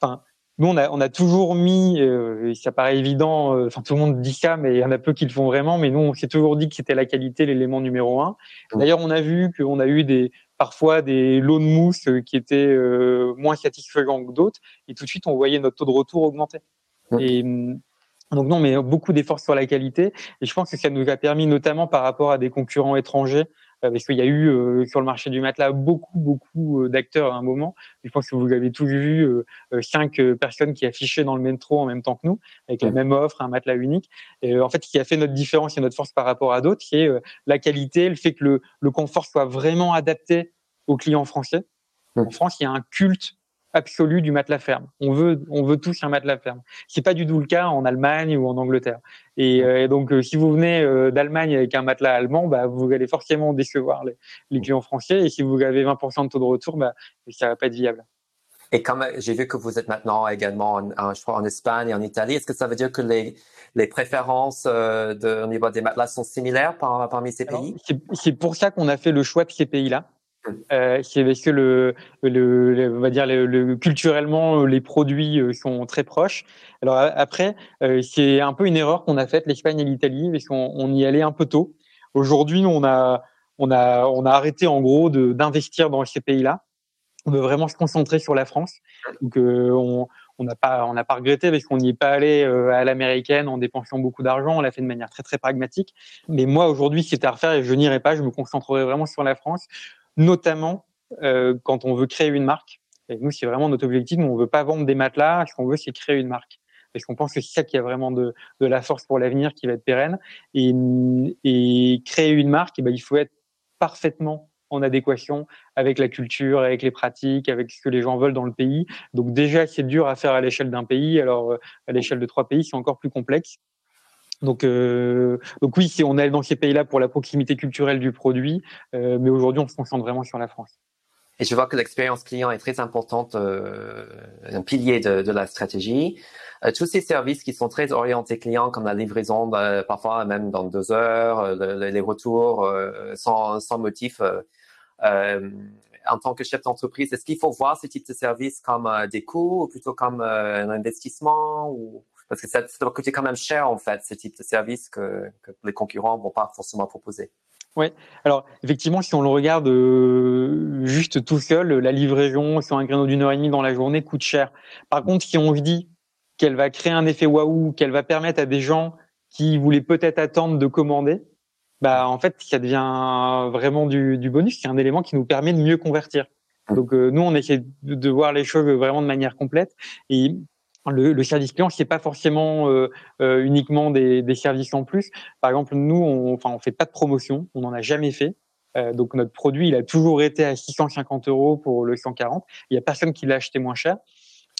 enfin, nous, on a, on a toujours mis, euh, ça paraît évident, euh, enfin tout le monde dit ça, mais il y en a peu qui le font vraiment, mais nous, on s'est toujours dit que c'était la qualité l'élément numéro un. D'ailleurs, on a vu qu'on a eu des parfois des lots de mousse qui étaient moins satisfaisants que d'autres, et tout de suite, on voyait notre taux de retour augmenter. Et donc non, mais beaucoup d'efforts sur la qualité, et je pense que ça nous a permis, notamment par rapport à des concurrents étrangers, euh, parce qu'il y a eu euh, sur le marché du matelas beaucoup beaucoup euh, d'acteurs à un moment. Je pense que vous avez tous vu cinq personnes qui affichaient dans le métro en même temps que nous, avec la même offre, un matelas unique. Et en fait, ce qui a fait notre différence et notre force par rapport à d'autres, c'est la qualité, le fait que le, le confort soit vraiment adapté aux clients français. En France, il y a un culte absolu du matelas ferme. On veut, on veut tous un matelas ferme. C'est pas du tout le cas en Allemagne ou en Angleterre. Et, euh, donc, euh, si vous venez euh, d'Allemagne avec un matelas allemand, bah, vous allez forcément décevoir les, clients français. Et si vous avez 20% de taux de retour, bah, ça va pas être viable. Et comme j'ai vu que vous êtes maintenant également, en, je crois, en Espagne et en Italie, est-ce que ça veut dire que les, les préférences de, au niveau des matelas sont similaires parmi ces pays? C'est pour ça qu'on a fait le choix de ces pays-là. Euh, c'est parce que le, le, on va dire le, culturellement les produits euh, sont très proches. Alors après, euh, c'est un peu une erreur qu'on a faite l'Espagne et l'Italie parce qu'on on y allait un peu tôt. Aujourd'hui, on a on a on a arrêté en gros d'investir dans ces pays-là. On veut vraiment se concentrer sur la France. Donc euh, on on n'a pas on n'a pas regretté parce qu'on n'y est pas allé euh, à l'américaine en dépensant beaucoup d'argent. On l'a fait de manière très très pragmatique. Mais moi aujourd'hui, c'était à refaire, je n'irai pas. Je me concentrerai vraiment sur la France notamment euh, quand on veut créer une marque. Et nous, c'est vraiment notre objectif. Nous, on veut pas vendre des matelas. Ce qu'on veut, c'est créer une marque. Parce qu'on pense que c'est ça qui a vraiment de, de la force pour l'avenir, qui va être pérenne. Et, et créer une marque, eh ben, il faut être parfaitement en adéquation avec la culture, avec les pratiques, avec ce que les gens veulent dans le pays. Donc déjà, c'est dur à faire à l'échelle d'un pays. Alors euh, à l'échelle de trois pays, c'est encore plus complexe. Donc, euh, donc oui, on est dans ces pays-là pour la proximité culturelle du produit, euh, mais aujourd'hui, on se concentre vraiment sur la France. Et je vois que l'expérience client est très importante, euh, un pilier de, de la stratégie. Euh, tous ces services qui sont très orientés clients, comme la livraison, bah, parfois même dans deux heures, euh, les retours sans, sans motif. en tant que chef d'entreprise, est-ce qu'il faut voir ce type de service comme des coûts ou plutôt comme un investissement ou parce que ça, ça, doit coûter quand même cher en fait ce type de service que, que les concurrents vont pas forcément proposer. Oui, alors effectivement, si on le regarde euh, juste tout seul, la livraison sur un créneau d'une heure et demie dans la journée coûte cher. Par contre, si on se dit qu'elle va créer un effet waouh, qu'elle va permettre à des gens qui voulaient peut-être attendre de commander, bah en fait, ça devient vraiment du, du bonus. C'est un élément qui nous permet de mieux convertir. Mmh. Donc euh, nous, on essaie de, de, voir les choses vraiment de manière complète. Et le, le, service client, c'est pas forcément euh, euh, uniquement des, des, services en plus. Par exemple, nous, on, enfin, on fait pas de promotion, on n'en a jamais fait. Euh, donc notre produit, il a toujours été à 650 euros pour le 140. Il y a personne qui l'a acheté moins cher.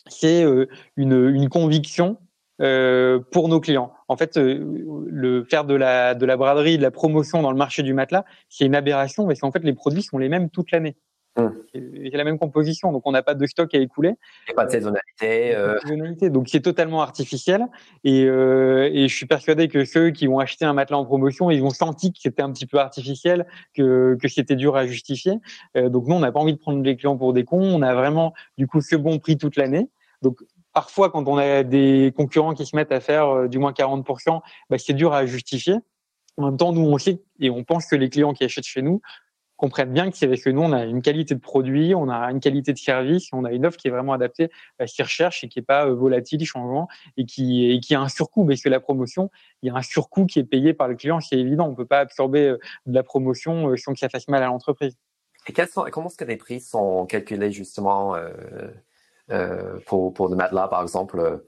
C'est euh, une, une, conviction euh, pour nos clients. En fait, le faire de la de la braderie, de la promotion dans le marché du matelas, c'est une aberration parce qu'en fait les produits sont les mêmes toute l'année. C'est la même composition, donc on n'a pas de stock à écouler. Et pas de saisonnalité. Euh... saisonnalité donc c'est totalement artificiel. Et, euh, et, je suis persuadé que ceux qui ont acheté un matelas en promotion, ils ont senti que c'était un petit peu artificiel, que, que c'était dur à justifier. Euh, donc nous, on n'a pas envie de prendre les clients pour des cons. On a vraiment du coup ce bon prix toute l'année. Donc parfois, quand on a des concurrents qui se mettent à faire euh, du moins 40%, bah, c'est dur à justifier. En même temps, nous, on sait et on pense que les clients qui achètent chez nous comprennent bien que c'est avec nous, on a une qualité de produit, on a une qualité de service, on a une offre qui est vraiment adaptée à ce qu'ils recherchent et qui est pas euh, volatile, changeant et qui, et qui a un surcoût. Parce que la promotion, il y a un surcoût qui est payé par le client, c'est évident. On peut pas absorber euh, de la promotion euh, sans que ça fasse mal à l'entreprise. Et quels sont, comment est-ce que les prix sont calculés justement euh, euh, pour, pour le matelas, par exemple?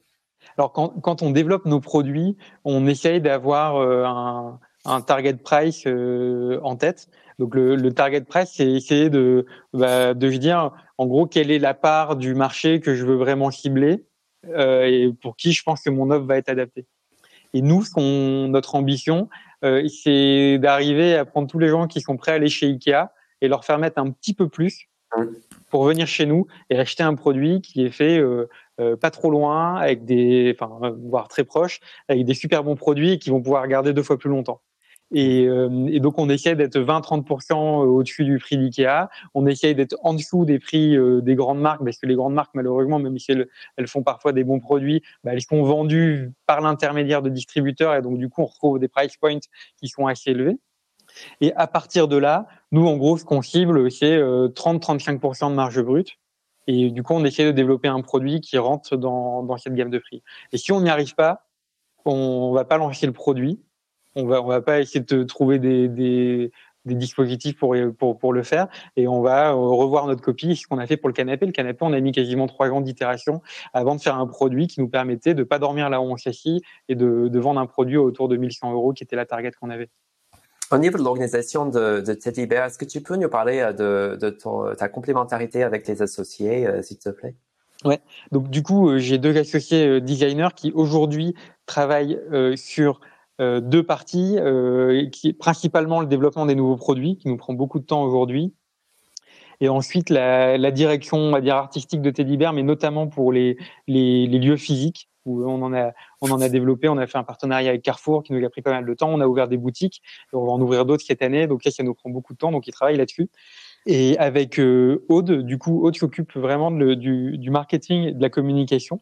Alors, quand, quand on développe nos produits, on essaye d'avoir un, un target price en tête. Donc le, le target price, c'est essayer de, bah, de se dire, en gros, quelle est la part du marché que je veux vraiment cibler euh, et pour qui je pense que mon offre va être adaptée. Et nous, ce notre ambition, euh, c'est d'arriver à prendre tous les gens qui sont prêts à aller chez Ikea et leur faire mettre un petit peu plus pour venir chez nous et acheter un produit qui est fait euh, pas trop loin, avec des, enfin, voire très proche, avec des super bons produits qui vont pouvoir garder deux fois plus longtemps. Et, donc on essaie d'être 20-30% au-dessus du prix d'IKEA. On essaie d'être en dessous des prix des grandes marques parce que les grandes marques malheureusement, même si elles, font parfois des bons produits, bah, elles sont vendues par l'intermédiaire de distributeurs et donc du coup on retrouve des price points qui sont assez élevés. Et à partir de là, nous en gros ce qu'on cible c'est 30-35% de marge brute. Et du coup, on essaie de développer un produit qui rentre dans, dans cette gamme de prix. Et si on n'y arrive pas, on va pas lancer le produit. On va, on va pas essayer de trouver des, des, des dispositifs pour, pour, pour le faire. Et on va revoir notre copie, ce qu'on a fait pour le canapé. Le canapé, on a mis quasiment trois grandes itérations avant de faire un produit qui nous permettait de pas dormir là où on s'assit et de, de vendre un produit autour de 1100 euros qui était la target qu'on avait. Au niveau de l'organisation de, de Teddy Bear, est-ce que tu peux nous parler euh, de, de ton, ta complémentarité avec les associés, euh, s'il te plaît? Ouais. Donc du coup, euh, j'ai deux associés designers qui aujourd'hui travaillent sur deux parties, qui est principalement le développement des nouveaux produits, qui nous prend beaucoup de temps aujourd'hui, et ensuite la, la, direction, on va dire artistique de Teddy Bear, mais notamment pour les, les, les lieux physiques où on en a on en a développé, on a fait un partenariat avec Carrefour qui nous a pris pas mal de temps, on a ouvert des boutiques, et on va en ouvrir d'autres cette année, donc là ça nous prend beaucoup de temps, donc ils travaillent là-dessus. Et avec euh, Aude, du coup Aude s'occupe vraiment de, du, du marketing, de la communication.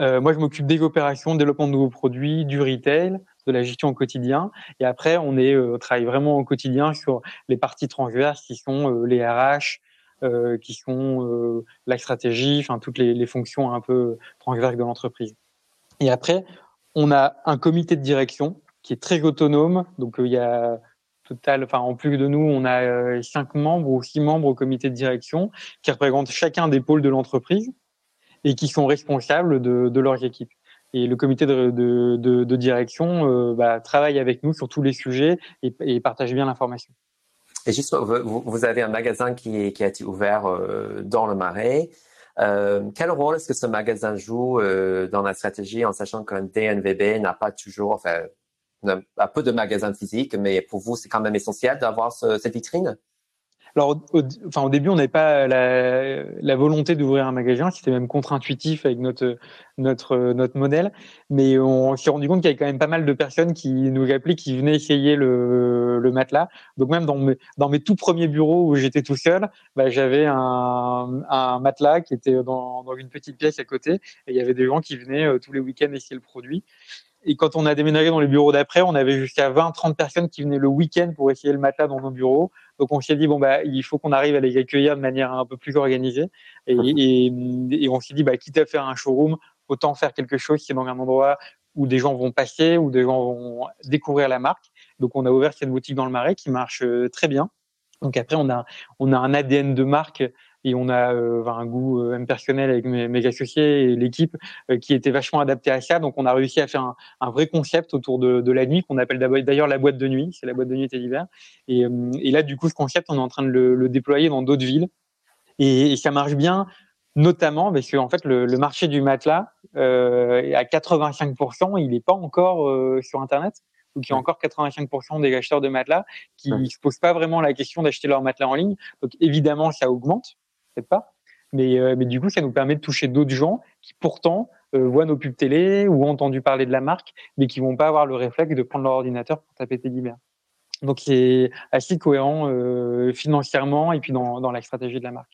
Euh, moi je m'occupe des opérations, développement de nouveaux produits, du retail, de la gestion au quotidien. Et après, on est euh, travaille vraiment au quotidien sur les parties transverses qui sont euh, les RH, euh, qui sont la stratégie, enfin toutes les, fonctions un peu transverses de l'entreprise. Et après, on a un comité de direction qui est très autonome. Donc, il y a total, enfin, en plus de nous, on a cinq membres ou six membres au comité de direction qui représentent chacun des pôles de l'entreprise et qui sont responsables de leurs équipes. Et le comité de, direction euh, bah, travaille avec nous sur tous les sujets et, partage bien l'information. Et juste, vous, avez un magasin qui, a été ouvert euh, dans le Marais. Euh, quel rôle est-ce que ce magasin joue dans la stratégie en sachant qu'un DNVB n'a pas toujours, enfin, a peu de magasins physiques, mais pour vous, c'est quand même essentiel d'avoir ce, cette vitrine? Alors, au, enfin, au début, on n'avait pas la, la volonté d'ouvrir un magasin. C'était même contre-intuitif avec notre notre notre modèle. Mais on s'est rendu compte qu'il y avait quand même pas mal de personnes qui nous appelaient, qui venaient essayer le, le matelas. Donc même dans mes dans mes tout premiers bureaux où j'étais tout seul, bah, j'avais un, un matelas qui était dans, dans une petite pièce à côté. Et il y avait des gens qui venaient euh, tous les week-ends essayer le produit. Et quand on a déménagé dans les bureaux d'après, on avait jusqu'à 20, 30 personnes qui venaient le week-end pour essayer le matelas dans nos bureaux. Donc on s'est dit bon bah il faut qu'on arrive à les accueillir de manière un peu plus organisée. Et, et, et on s'est dit bah quitte à faire un showroom, autant faire quelque chose qui est dans un endroit où des gens vont passer, où des gens vont découvrir la marque. Donc on a ouvert cette boutique dans le Marais qui marche euh, très bien. Donc après on a on a un ADN de marque et on a euh, un goût euh, personnel avec mes, mes associés et l'équipe euh, qui était vachement adapté à ça. Donc on a réussi à faire un, un vrai concept autour de, de la nuit qu'on appelle d'ailleurs la boîte de nuit. C'est la boîte de nuit été d'hiver. Et, euh, et, là du coup ce concept on est en train de le, le déployer dans d'autres villes et, et, ça marche bien. Notamment parce que en fait le, le marché du matelas euh, à 85%, il n'est pas encore sur internet donc il y a encore 85% des acheteurs de matelas qui ne se posent pas vraiment la question d'acheter leur matelas en ligne. Donc évidemment, ça augmente peut-être pas. Mais, euh, mais du coup, ça nous permet de toucher d'autres gens qui pourtant euh, voient nos pubs télé ou ont entendu parler de la marque, mais qui vont pas avoir le réflexe de prendre leur ordinateur pour taper Bear. Donc c'est assez cohérent euh, financièrement et puis dans, dans la stratégie de la marque.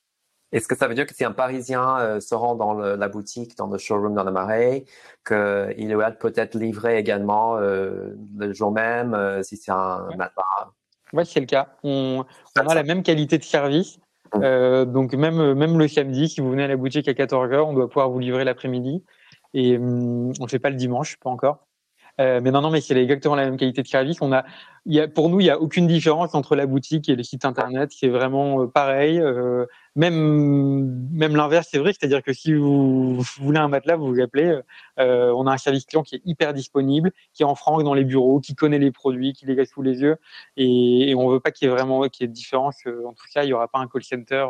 Est-ce que ça veut dire que si un Parisien se rend dans le, la boutique, dans le showroom dans le Marais, qu'il va peut-être livrer également le jour même si c'est un ouais. matelas Oui, c'est le cas. On, on a la même qualité de service, euh, donc même même le samedi, si vous venez à la boutique à 14h, on doit pouvoir vous livrer l'après-midi. Et hum, on ne fait pas le dimanche, pas encore. Euh, mais non, non, mais c'est exactement la même qualité de service. On a, y a, pour nous, il n'y a aucune différence entre la boutique et le site internet. C'est vraiment euh, pareil. Euh, même, même l'inverse, c'est vrai. C'est-à-dire que si vous, voulez un matelas, vous vous appelez. Euh, on a un service client qui est hyper disponible, qui est en franc dans les bureaux, qui connaît les produits, qui les a sous les yeux. Et, et on veut pas qu'il y ait vraiment qu'il y ait de différence. En tout cas, il y aura pas un call center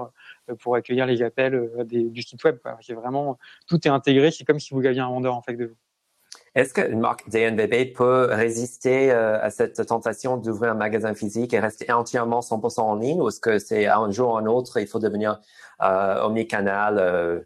pour accueillir les appels du site web. C'est vraiment tout est intégré. C'est comme si vous aviez un vendeur en fait de vous. Est-ce qu'une marque DNVB peut résister euh, à cette tentation d'ouvrir un magasin physique et rester entièrement 100% en ligne ou est-ce que c'est un jour ou un autre, il faut devenir euh, omnicanal euh,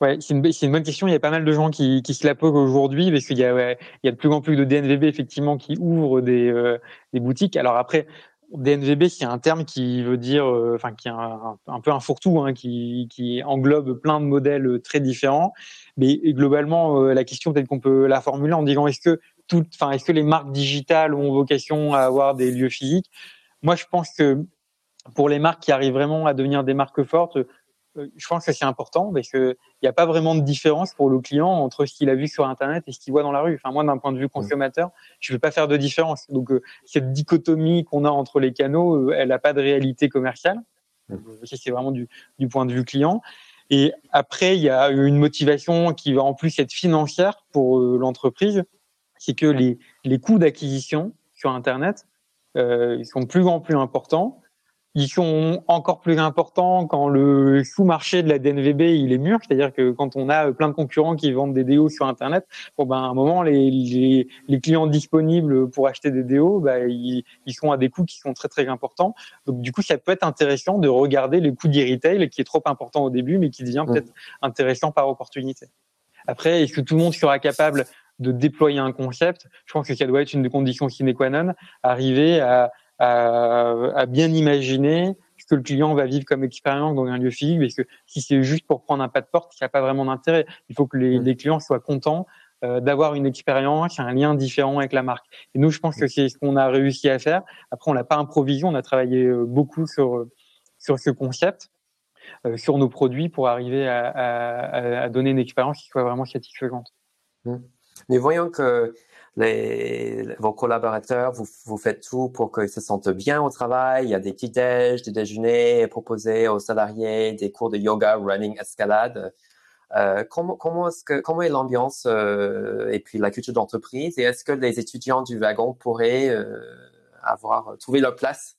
Ouais, c'est une, une, bonne question. Il y a pas mal de gens qui, qui se la posent aujourd'hui parce qu'il y a, ouais, y a de plus en plus de DNVB effectivement qui ouvrent des, euh, des boutiques. Alors après, DNVB, c'est un terme qui veut dire, euh, enfin, qui est un, peu un fourre-tout, hein, qui, qui englobe plein de modèles très différents. Mais globalement, euh, la question peut-être qu'on peut la formuler en disant est-ce que tout, enfin, est-ce que les marques digitales ont vocation à avoir des lieux physiques? Moi, je pense que pour les marques qui arrivent vraiment à devenir des marques fortes, euh, je pense que c'est important parce que il n'y a pas vraiment de différence pour le client entre ce qu'il a vu sur Internet et ce qu'il voit dans la rue. Enfin, moi, d'un point de vue consommateur, je ne veux pas faire de différence. Donc, euh, cette dichotomie qu'on a entre les canaux, euh, elle n'a pas de réalité commerciale. C'est vraiment du, du, point de vue client. Et après, il y a une motivation qui va en plus être financière pour l'entreprise. C'est que les, les coûts d'acquisition sur Internet, euh, sont de plus en plus importants ils sont encore plus importants quand le sous-marché de la DNVB il est mûr, c'est-à-dire que quand on a plein de concurrents qui vendent des DO sur Internet, bon ben à un moment les, les, les clients disponibles pour acheter des DO, bah, ils, ils, sont à des coûts qui sont très très importants. Donc du coup ça peut être intéressant de regarder les coûts d'e-retail qui est trop important au début, mais qui devient mmh. peut-être intéressant par opportunité. Après, est-ce que tout le monde sera capable de déployer un concept? Je pense que ça doit être une des conditions sine qua non, arriver à à, à, bien imaginer ce que le client va vivre comme expérience dans un lieu physique, parce que si c'est juste pour prendre un pas de porte, il n'y a pas vraiment d'intérêt. Il faut que les, mm. les clients soient contents euh, d'avoir une expérience, un lien différent avec la marque. Et nous, je pense que mm. c'est ce qu'on a réussi à faire. Après, on l'a pas improvisé, on a travaillé euh, beaucoup sur sur ce concept, euh, sur nos produits pour arriver à, à, à, donner une expérience qui soit vraiment satisfaisante. Mm. Mais voyons que vos collaborateurs, vous, vous faites tout pour qu'ils se sentent bien au travail. Il y a des petits déj, des déjeuners proposés aux salariés, des cours de yoga, running, escalade. Euh, comment, comment est-ce que comment est l'ambiance euh, et puis la culture d'entreprise? Et est-ce que les étudiants du wagon pourraient euh, avoir trouvé leur place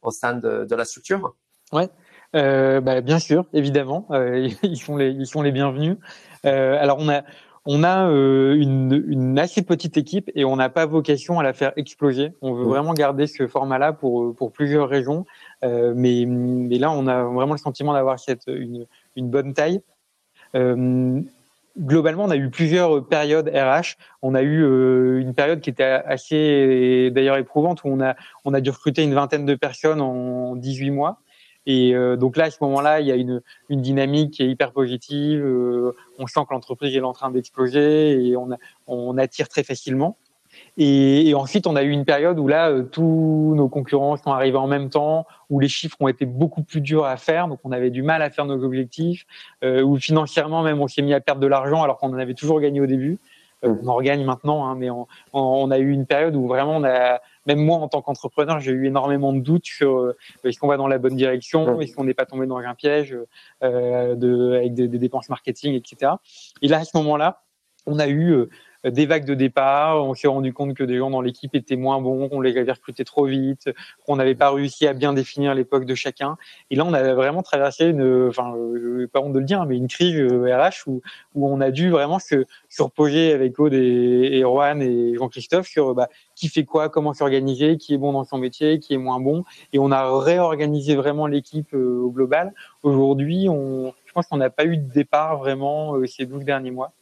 au sein de, de la structure? Ouais, euh, bah, bien sûr, évidemment, ils sont les ils sont les bienvenus. Alors on a on a euh, une, une, assez petite équipe et on n'a pas vocation à la faire exploser. On veut vraiment garder ce format-là pour, pour plusieurs raisons. Euh, mais, mais là, on a vraiment le sentiment d'avoir cette une, une bonne taille. Euh, globalement, on a eu plusieurs périodes RH. On a eu euh, une période qui était assez, d'ailleurs, éprouvante où on a, on a dû recruter une vingtaine de personnes en 18 mois. Et euh, donc là, à ce moment-là, il y a une, une dynamique qui est hyper positive. Euh, on sent que l'entreprise est en train d'exploser et on, on attire très facilement. Et, et, ensuite, on a eu une période où là, euh, tous nos concurrents sont arrivés en même temps, où les chiffres ont été beaucoup plus durs à faire, donc on avait du mal à faire nos objectifs, euh, où financièrement même on s'est mis à perdre de l'argent alors qu'on en avait toujours gagné au début. Euh, on en regagne maintenant, hein, mais on, on, a eu une période où vraiment on a, même moi en tant qu'entrepreneur, j'ai eu énormément de doutes sur euh, est-ce qu'on va dans la bonne direction, est-ce qu'on n'est pas tombé dans un piège euh, de, avec des, des, dépenses marketing, etc. Et là, à ce moment-là, on a eu euh, des vagues de départ. On s'est rendu compte que des gens dans l'équipe étaient moins bons, qu'on les avait recrutés trop vite, qu'on n'avait pas réussi à bien définir l'époque de chacun. Et là, on a vraiment traversé une, enfin, pas honte de le dire, mais une crise RH euh, où, où on a dû vraiment se, se reposer avec Aude et, et et Jean-Christophe sur bah, qui fait quoi, comment s'organiser, qui est bon dans son métier, qui est moins bon. Et on a réorganisé vraiment l'équipe euh, au global. Aujourd'hui, on, je pense qu'on n'a pas eu de départ vraiment euh, ces 12 derniers mois.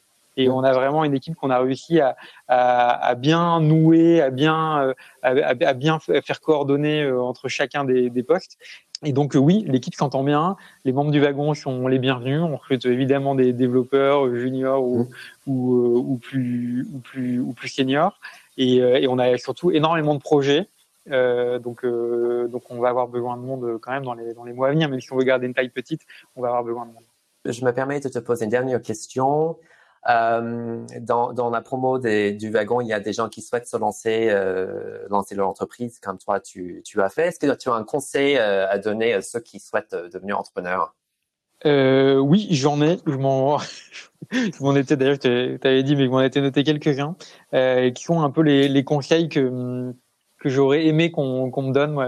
Et on a vraiment une équipe qu'on a réussi à, à, à, bien nouer, à bien, euh, à, à, bien faire coordonner euh, entre chacun des, des postes. Et donc euh, oui, l'équipe s'entend bien. Les membres du wagon sont les bienvenus. On recrute évidemment des développeurs juniors ou, mmh. ou, ou, plus ou plus ou plus seniors. Et, et, on a surtout énormément de projets. Euh, donc, euh, donc on va avoir besoin de monde quand même dans les, dans les mois à venir. Même si on veut garder une taille petite, on va avoir besoin de monde. Je me permets de te poser une dernière question. Euh, dans, dans, la promo des, du wagon, il y a des gens qui souhaitent se lancer, euh, lancer leur entreprise, comme toi tu, tu as fait. Est-ce que tu as un conseil euh, à donner à ceux qui souhaitent euh, devenir entrepreneurs? Euh, Oui, j'en ai. Je m'en, je m'en étais d'ailleurs, tu avais dit, mais je m'en étais noté quelques-uns, euh, qui sont un peu les, les conseils que que j'aurais aimé qu'on qu'on me donne. Moi,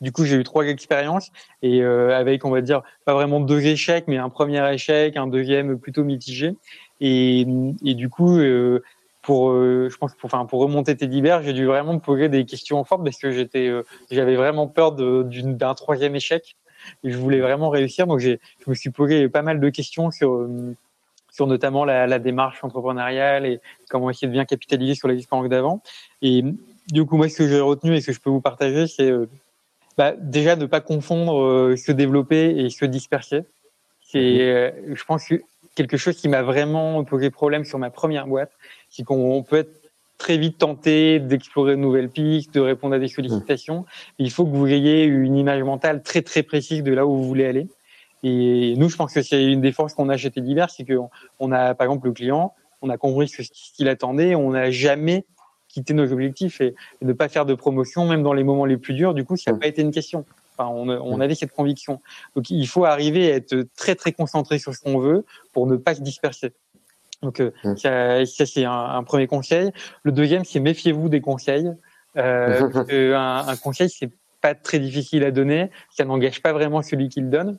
du coup, j'ai eu trois expériences et euh, avec, on va dire, pas vraiment deux échecs, mais un premier échec, un deuxième plutôt mitigé. Et, et du coup, euh, pour, euh, je pense, pour, enfin, pour remonter tes divers, j'ai dû vraiment me poser des questions fortes parce que j'étais, euh, j'avais vraiment peur d'un troisième échec. et je voulais vraiment réussir. Donc j'ai, je me suis posé pas mal de questions sur sur notamment la, la, démarche entrepreneuriale et comment essayer de bien capitaliser sur les expériences d'avant. Et du coup, moi, ce que j'ai retenu et ce que je peux vous partager, c'est bah, déjà ne pas confondre se développer et se disperser. C'est, mhm. je pense, quelque chose qui m'a vraiment posé problème sur ma première boîte, c'est qu'on peut être très vite tenté d'explorer de nouvelles pistes, de répondre à des sollicitations. Il faut que vous ayez une image mentale très très précise de là où vous voulez aller. Et nous, je pense que c'est une des forces qu'on a chez Divers, c'est qu'on on a, par exemple, le client, on a compris ce qu'il attendait, on n'a jamais quitté nos objectifs et, ne pas faire de promotion, même dans les moments les plus durs. Du coup, ça n'a pas été une question. Enfin, on, on avait cette conviction. Donc, il faut arriver à être très très concentré sur ce qu'on veut pour ne pas se disperser. Donc euh, mmh. ça, ça c'est un, un, premier conseil. Le deuxième, c'est méfiez-vous des conseils. Euh, un, un, conseil, c'est pas très difficile à donner, ça n'engage pas vraiment celui qui le donne.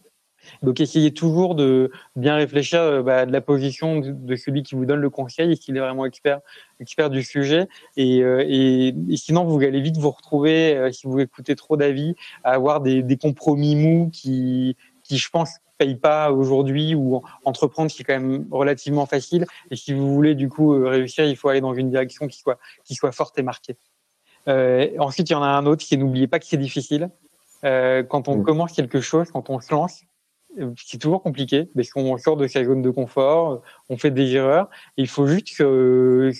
Donc essayez toujours de bien réfléchir euh, bah, de la position de, celui qui vous donne le conseil, est-ce qu'il est vraiment expert, expert du sujet. Et, euh, et, et, sinon, vous allez vite vous retrouver, euh, si vous écoutez trop d'avis, à avoir des, des compromis mous qui, qui, je pense, paye pas aujourd'hui ou entreprendre qui est quand même relativement facile. Et si vous voulez du coup réussir, il faut aller dans une direction qui soit qui soit forte et marquée. Euh, ensuite, il y en a un autre qui n'oubliez pas que c'est difficile. Euh, quand on mmh. commence quelque chose, quand on se lance, c'est toujours compliqué parce qu'on sort de sa zone de confort, on fait des erreurs. il faut juste que,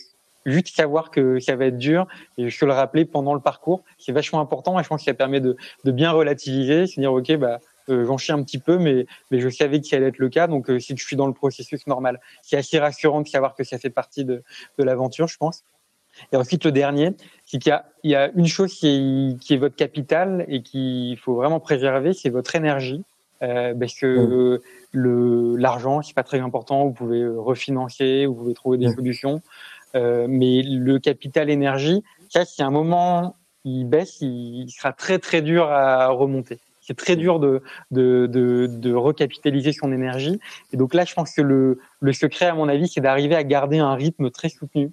juste savoir que ça va être dur et je le rappeler pendant le parcours. C'est vachement important et je pense que ça permet de, de bien relativiser, se dire ok bah euh, j'en chie un petit peu, mais, mais je savais que ça allait être le cas. Donc, euh, si je suis dans le processus normal, c'est assez rassurant de savoir que ça fait partie de, de l'aventure, je pense. Et ensuite, le dernier, c'est qu'il y y a une chose qui est, qui est votre capital et qu'il faut vraiment préserver, c'est votre énergie. Euh, parce que mmh. le l'argent, c'est pas très important. Vous pouvez refinancer, vous pouvez trouver des mmh. solutions. Euh, mais le capital énergie, ça, si à un moment il baisse, il sera très très dur à remonter c'est très dur de, de, de, de, recapitaliser son énergie. Et donc là, je pense que le, le secret, à mon avis, c'est d'arriver à garder un rythme très soutenu,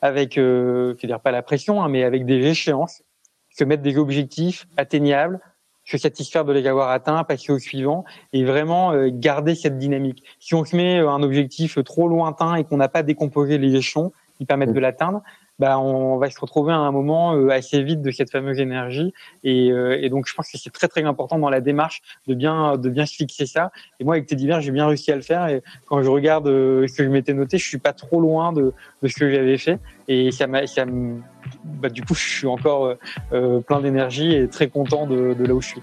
avec, euh, je veux dire pas la pression, hein, mais avec des échéances, se mettre des objectifs atteignables, se satisfaire de les avoir atteints, passer au suivant, et vraiment euh, garder cette dynamique. Si on se met un objectif trop lointain et qu'on n'a pas décomposé les échelons qui permettent de l'atteindre, bah, on va se retrouver à un moment euh, assez vite de cette fameuse énergie. Et, euh, et donc, je pense que c'est très très important dans la démarche de bien de bien se fixer ça. Et moi, avec Teddy Bear, j'ai bien réussi à le faire. Et quand je regarde euh, ce que je m'étais noté, je suis pas trop loin de, de ce que j'avais fait. Et ça m'a, ça bah, du coup, je suis encore plein d'énergie et très content de, de là où je suis.